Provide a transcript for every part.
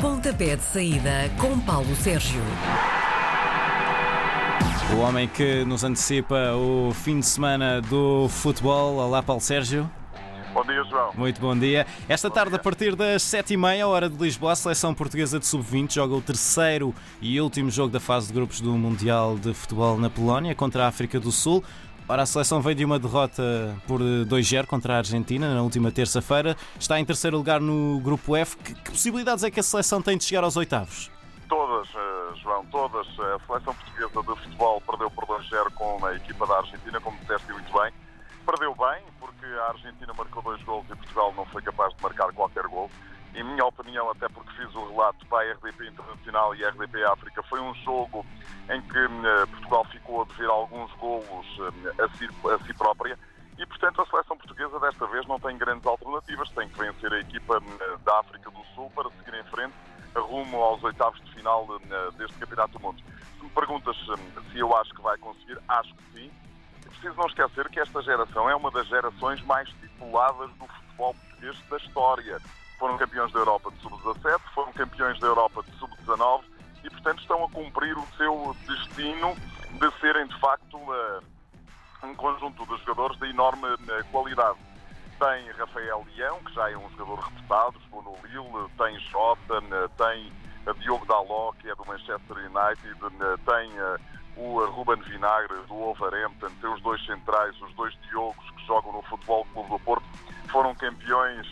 Pontapé de saída com Paulo Sérgio. O homem que nos antecipa o fim de semana do futebol. Olá, Paulo Sérgio. Bom dia, João. Muito bom dia. Esta Bom tarde, dia. a partir das 7h30, hora de Lisboa, a seleção portuguesa de sub-20 joga o terceiro e último jogo da fase de grupos do Mundial de Futebol na Polónia contra a África do Sul. Ora, a seleção veio de uma derrota por 2-0 contra a Argentina na última terça-feira. Está em terceiro lugar no grupo F. Que, que possibilidades é que a seleção tem de chegar aos oitavos? Todas, eh, João, todas. A seleção portuguesa de futebol perdeu por 2-0 com a equipa da Argentina, como disseste muito bem. Perdeu bem, porque a Argentina marcou dois gols e Portugal não foi capaz de marcar qualquer gol. Em minha opinião, até porque fiz o relato para a RDP Internacional e a RDP África, foi um jogo em que eh, Portugal ficou a dever alguns golos eh, a si, a si própria. E, portanto, a seleção portuguesa desta vez não tem grandes alternativas. Tem que vencer a equipa eh, da África do Sul para seguir em frente rumo aos oitavos de final eh, deste Campeonato do Mundo. Se me perguntas se eu acho que vai conseguir, acho que sim. É preciso não esquecer que esta geração é uma das gerações mais tituladas do futebol português da história. Foram campeões da Europa de sub-17, foram campeões da Europa de sub-19 e, portanto, estão a cumprir o seu destino de serem, de facto, um conjunto de jogadores de enorme eh, qualidade. Tem Rafael Leão, que já é um jogador reputado, jogou no Lille, tem Jota, eh, tem eh, Diogo Daló, que é do Manchester United, tem o Ruben Vinagre do Wolverhampton, tem os dois centrais, os dois Diogos que jogam no Futebol Clube do Porto, foram campeões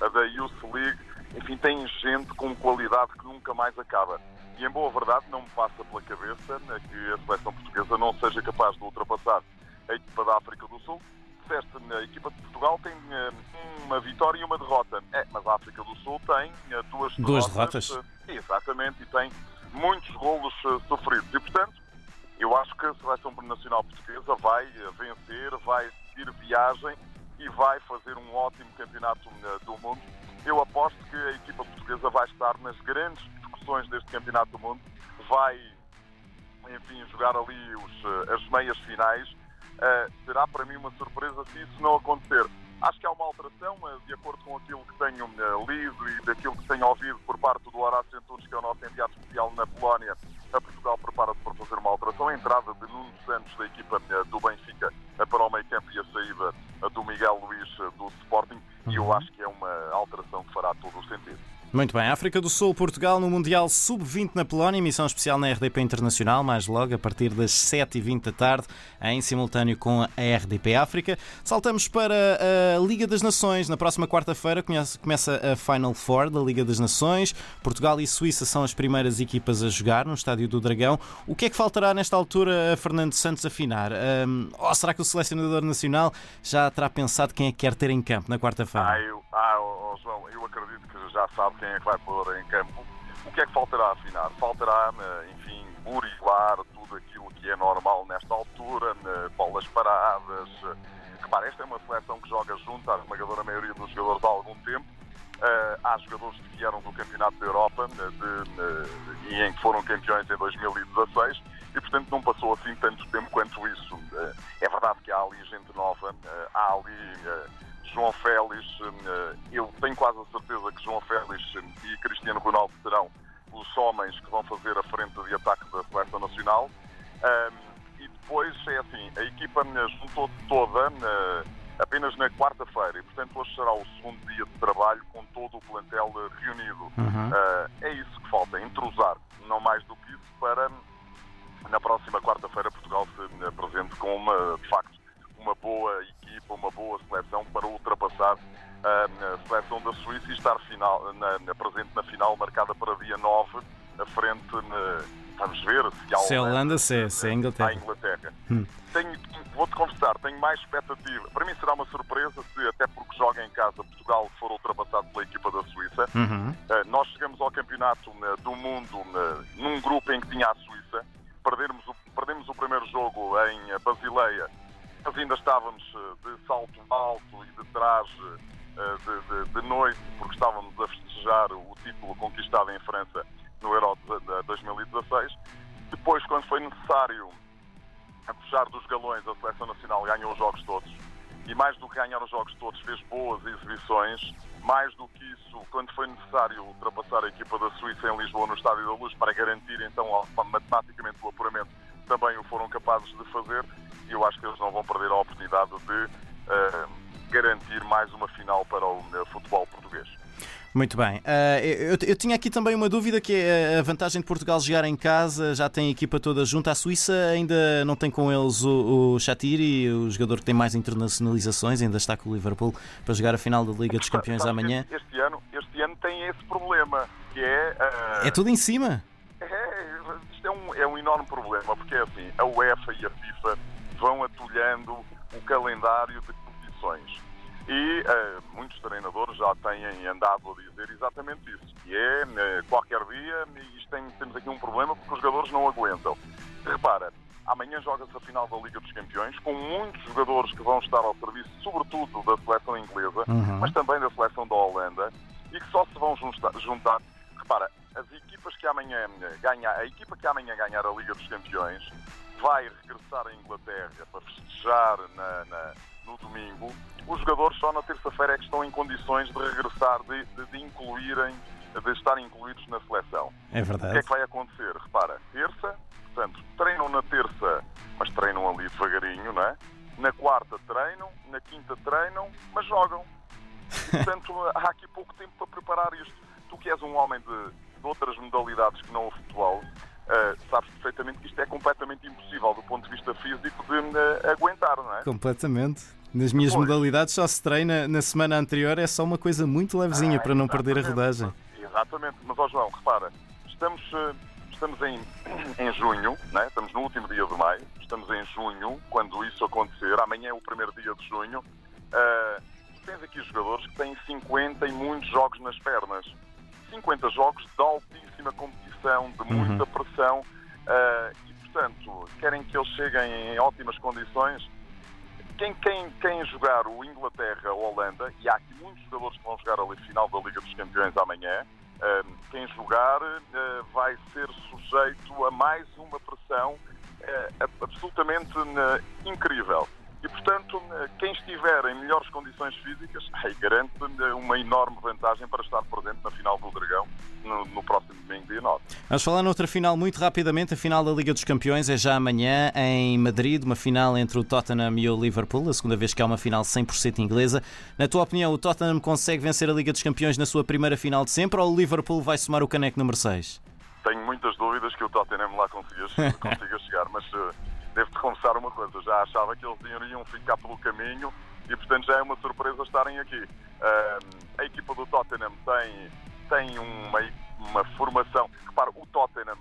da Youth League, enfim, tem gente com qualidade que nunca mais acaba. E em boa verdade não me passa pela cabeça eh, que a seleção portuguesa não seja capaz de ultrapassar a equipa da África do Sul. Disseste, a equipa de Portugal tem eh, uma vitória e uma derrota. É, mas a África do Sul tem eh, duas, Duas derrotas. eh, Exatamente, e tem muitos golos sofridos. E, portanto, eu acho que a seleção nacional portuguesa vai vencer, vai seguir viagem e vai fazer um ótimo campeonato do mundo. Eu aposto que a equipa portuguesa vai estar nas grandes discussões deste campeonato do mundo, vai, enfim, jogar ali os, eh, as meias finais. Eh, será para mim uma surpresa se isso não acontecer. Acho que há uma alteração, de acordo com aquilo que tenho eh, lido e daquilo que tenho ouvido por parte do Horácio Antunes, que é o nosso enviado especial na Polónia. A Portugal prepara-se para fazer uma alteração. A entrada de Nuno Santos, da equipa do Benfica, Muito bem, África do Sul, Portugal no Mundial Sub-20 na Polónia, emissão especial na RDP Internacional, mais logo a partir das 7h20 da tarde, em simultâneo com a RDP África. Saltamos para a Liga das Nações. Na próxima quarta-feira começa a Final Four da Liga das Nações. Portugal e Suíça são as primeiras equipas a jogar no Estádio do Dragão. O que é que faltará nesta altura a Fernando Santos afinar? Ahm, ou será que o selecionador nacional já terá pensado quem é que quer ter em campo na quarta-feira? Ah, ah oh, João, eu acredito que já sabe quem é que vai pôr em campo. O que é que faltará afinar? Faltará, enfim, burilar tudo aquilo que é normal nesta altura, eh, bolas paradas. Repara, esta é uma seleção que joga junto à esmagadora maioria dos jogadores há algum tempo. Eh, há jogadores que vieram do Campeonato da Europa eh, de- eh, e em que foram campeões em 2016 e, portanto, não passou assim tanto tempo quanto isso. Eh, é verdade que há ali gente nova, eh, há ali João Félix, eh, eu tenho quase a certeza que João Félix e Cristiano Ronaldo serão os homens que vão fazer a frente de ataque da seleção nacional. E depois é assim, a equipa eh, juntou-se toda eh, apenas na quarta-feira e, portanto, hoje será o segundo dia de trabalho com todo o plantel eh, reunido. Uhum. É isso que falta, entrosar, não mais do que isso, para na próxima quarta-feira Portugal se apresente com uma, de facto, uma boa equipa, uma boa seleção para ultrapassar ah, a seleção da Suíça e estar final, na, na- presente na final marcada para dia 9, à frente, na- vamos ver se há Se a Holanda, se é- se é a Inglaterra. à Inglaterra. Hum. Vou-te confessar, tenho mais expectativa. Para mim será uma surpresa se, até porque joga em casa, Portugal for ultrapassado pela equipa da Suíça. Uhum. Uh, nós chegamos ao campeonato do mundo num grupo em que tinha a Suíça. Perdemos o, perdemos o primeiro jogo em Basileia, mas ainda estávamos uh, de salto alto e de traje uh, de, de- de noite, porque estávamos a festejar o título conquistado em França no Euro de 2016. Depois, quando foi necessário a puxar dos galões, a seleção nacional ganhou os jogos todos. E mais do que ganhar os jogos todos, fez boas exibições. Mais do que isso, quando foi necessário ultrapassar a equipa da Suíça em Lisboa no Estádio da Luz para garantir então matematicamente o apuramento, também o foram capazes de fazer e eu acho que eles não vão perder a oportunidade de uh, garantir mais uma final para o futebol português. Muito bem. Uh, eu, eu, tinha aqui também uma dúvida que é a vantagem de Portugal jogar em casa, já tem a equipa toda junta. A Suíça ainda não tem com eles o, o Shatiri, o jogador que tem mais internacionalizações, ainda está com o Liverpool para jogar a final da Liga dos Campeões amanhã. Este, ano, este ano tem esse problema, que é. Uh... É tudo em cima. É, isto é um, é um enorme problema, porque é assim, a UEFA e a FIFA vão atulhando o calendário de competições. E uh, muitos treinadores já têm andado a dizer exatamente isso, que é uh, qualquer dia, isto tem, temos aqui um problema porque os jogadores não aguentam. Repara, amanhã joga-se a final da Liga dos Campeões, com muitos jogadores que vão estar ao serviço, sobretudo da seleção inglesa, uhum. mas também da seleção da Holanda, e que só se vão juntar. juntar. Repara, as equipas que amanhã ganhar, a equipa que amanhã ganhar a Liga dos Campeões vai regressar à Inglaterra para festejar na, na no domingo, os jogadores só na terça-feira é que estão em condições de regressar, de, de, de, incluírem, de estarem incluídos na seleção. É verdade. O que é que vai acontecer? Repara, terça, portanto, treinam na terça, mas treinam ali devagarinho, não é? Na quarta treinam, na quinta treinam, mas jogam. E, portanto, há aqui pouco tempo para preparar isto. Tu que és um homem de, de outras modalidades que não o futebol, uh, sabes perfeitamente que isto é completamente impossível do ponto de vista físico de uh, aguentar, não é? Completamente. Nas minhas pois. modalidades só se treina na semana anterior, é só uma coisa muito levezinha ah, para não perder a rodagem. Exatamente, mas ó João, repara, estamos, uh, estamos em, em junho, né? estamos no último dia de maio, estamos em junho, quando isso acontecer, amanhã é o primeiro dia de junho, uh, tens aqui jogadores que têm 50 e muitos jogos nas pernas. 50 jogos de altíssima competição, de uhum. muita uhum. pressão, uh, e portanto, querem que eles cheguem em ótimas condições. Quem, quem, quem jogar o Inglaterra ou Holanda, e há aqui muitos jogadores que vão jogar a final da Liga dos Campeões amanhã, uh, quem jogar uh, vai ser sujeito a mais uma pressão absolutamente incrível. E, portanto, quem estiver em melhores condições físicas garante uma enorme vantagem para estar presente na final do Dragão no, no próximo domingo, dia 9. Vamos falar noutra final muito rapidamente. A final da Liga dos Campeões é já amanhã em Madrid, uma final entre o Tottenham e o Liverpool, a segunda vez que há uma final 100% inglesa. Na tua opinião, o Tottenham consegue vencer a Liga dos Campeões na sua primeira final de sempre ou o Liverpool vai somar o caneco número 6? Tenho muitas dúvidas que o Tottenham lá consiga, consiga chegar, mas uh, devo-te confessar uma coisa, já achava que eles iriam ficar pelo caminho e, portanto, já é uma surpresa estarem aqui. A equipa do Tottenham tem, tem uma, uma formação. Repara, o Tottenham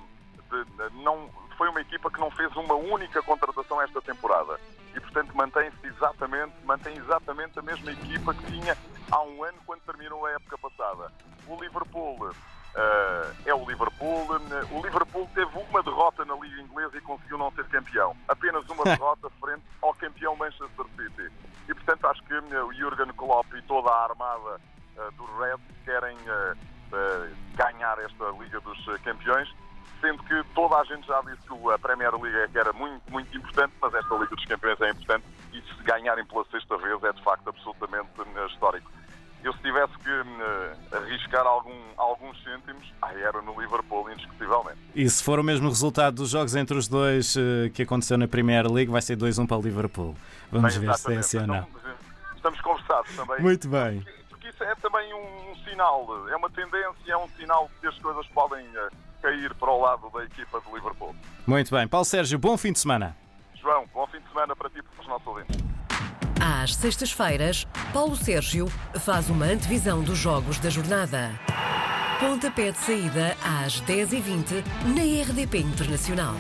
de, não, foi uma equipa que não fez uma única contratação esta temporada e, portanto, mantém-se exatamente, mantém exatamente a mesma equipa que tinha há um ano quando terminou a época passada. O Liverpool Uh, é o Liverpool. O Liverpool teve uma derrota na Liga Inglesa e conseguiu não ser campeão. Apenas uma derrota frente ao campeão Manchester City. E, portanto, acho que uh, o Jurgen Klopp e toda a armada uh, do Red querem ganhar esta Liga dos Campeões, sendo que toda a gente já disse que a Premier League é era muito, muito importante, mas esta Liga dos Campeões é importante ah, era no Liverpool, indiscutivelmente. E se for o mesmo resultado dos jogos entre os dois uh, que aconteceu na Premier League, vai ser 2-1 para o Liverpool. Vamos Bem, ver se é assim ou não. Estamos conversados também. Muito bem. Porque, porque isso é também um, um, sinal, é uma tendência, é um sinal que as coisas podem uh, cair para o lado da equipa do Liverpool. Muito bem. Paulo Sérgio, bom fim de semana. João, bom fim de semana para ti e para os nossos ouvintes. Às sextas-feiras, Paulo Sérgio faz uma antevisão dos jogos da jornada. Pontapé de saída às 10h20 na RDP Internacional.